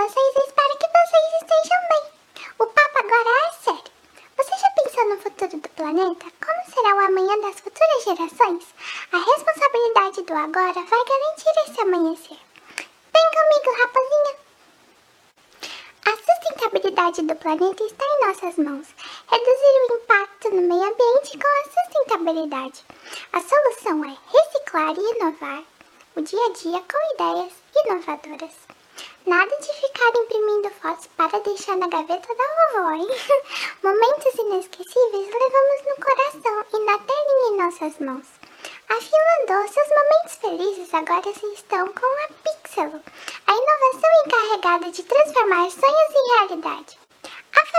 vocês e espero que vocês estejam bem. O papo agora é sério. Você já pensou no futuro do planeta? Como será o amanhã das futuras gerações? A responsabilidade do agora vai garantir esse amanhecer. Vem comigo, rapazinha! A sustentabilidade do planeta está em nossas mãos. Reduzir o impacto no meio ambiente com a sustentabilidade. A solução é reciclar e inovar o dia a dia com ideias inovadoras. Nada de ficar imprimindo fotos para deixar na gaveta da vovó, hein? Momentos inesquecíveis levamos no coração e na telinha em nossas mãos. A fila doce, os momentos felizes agora estão com a Pixel, a inovação encarregada de transformar sonhos em realidade.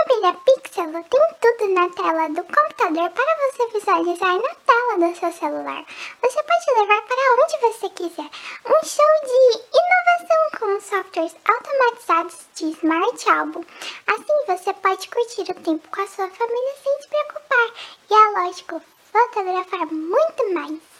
Família Pixel tem tudo na tela do computador para você visualizar na tela do seu celular. Você pode levar para onde você quiser. Um show de inovação com softwares automatizados de Smart Album. Assim você pode curtir o tempo com a sua família sem se preocupar. E é lógico, fotografar muito mais.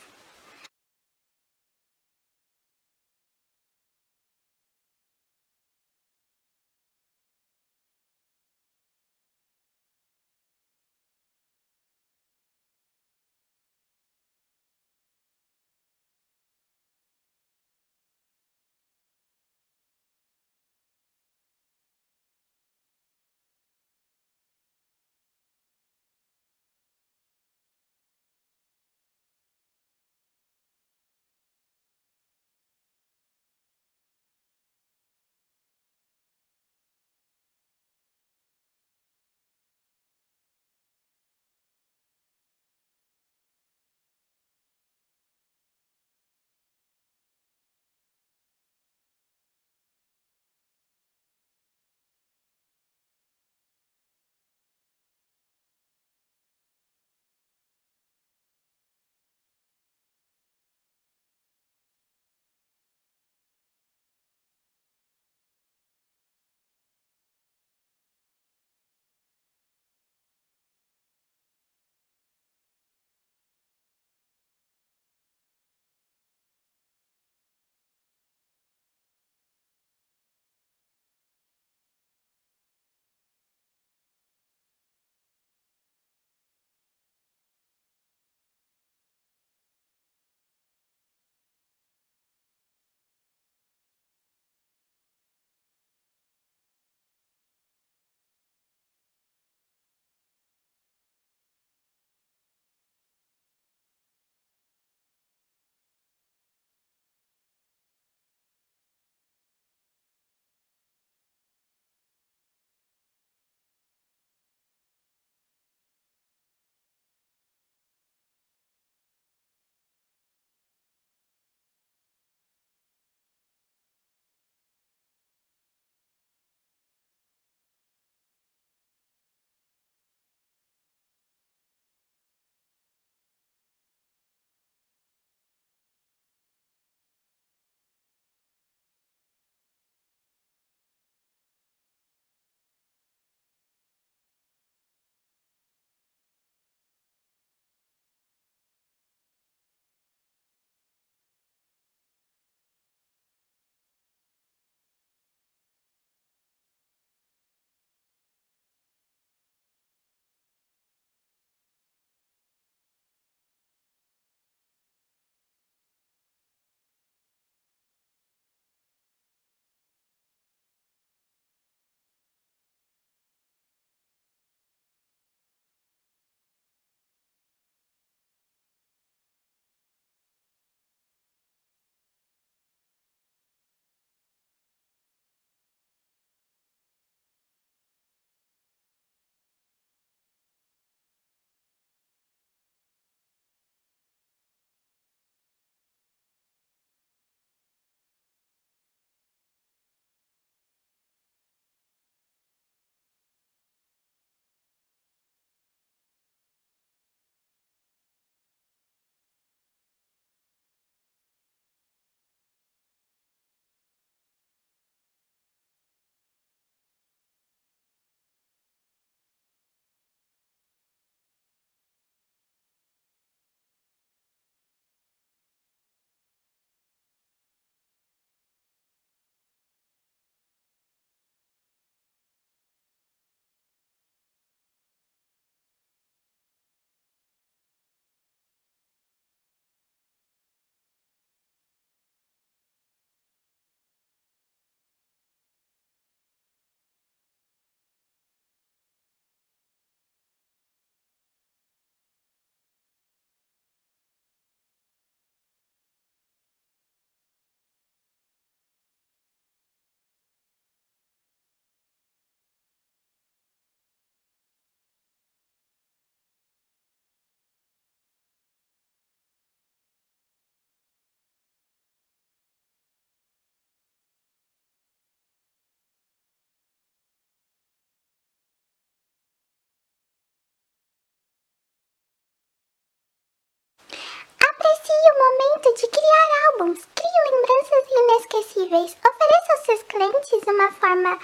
Incríveis, ofereça aos seus clientes uma forma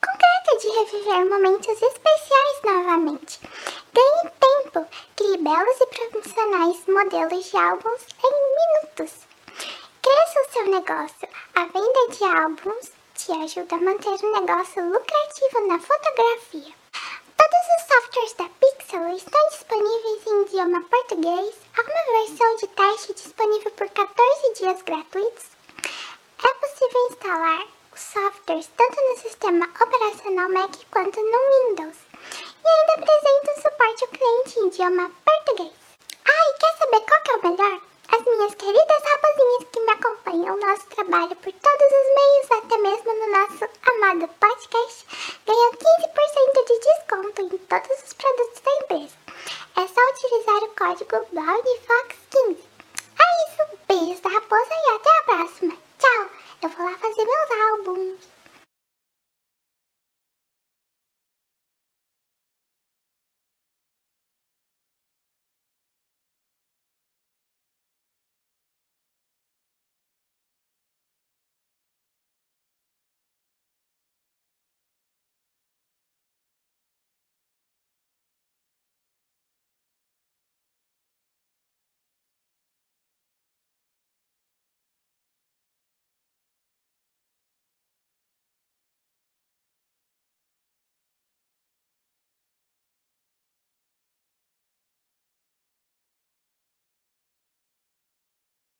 concreta de reviver momentos especiais novamente. Ganhe tempo, crie belos e profissionais modelos de álbuns em minutos. Cresça o seu negócio. A venda de álbuns te ajuda a manter um negócio lucrativo na fotografia. Todos os softwares da Pixel estão disponíveis em idioma português, há uma versão de teste disponível por 14 dias gratuitos. Possível instalar os softwares tanto no sistema operacional Mac quanto no Windows. E ainda apresenta um suporte ao cliente em idioma português. Ah, e quer saber qual que é o melhor? As minhas queridas rapazinhas que me acompanham o nosso trabalho por todos os meios, até mesmo no nosso amado podcast, ganham 15% de desconto em todos os produtos da empresa. É só utilizar o código BLOUDFOX15. É isso, beijos da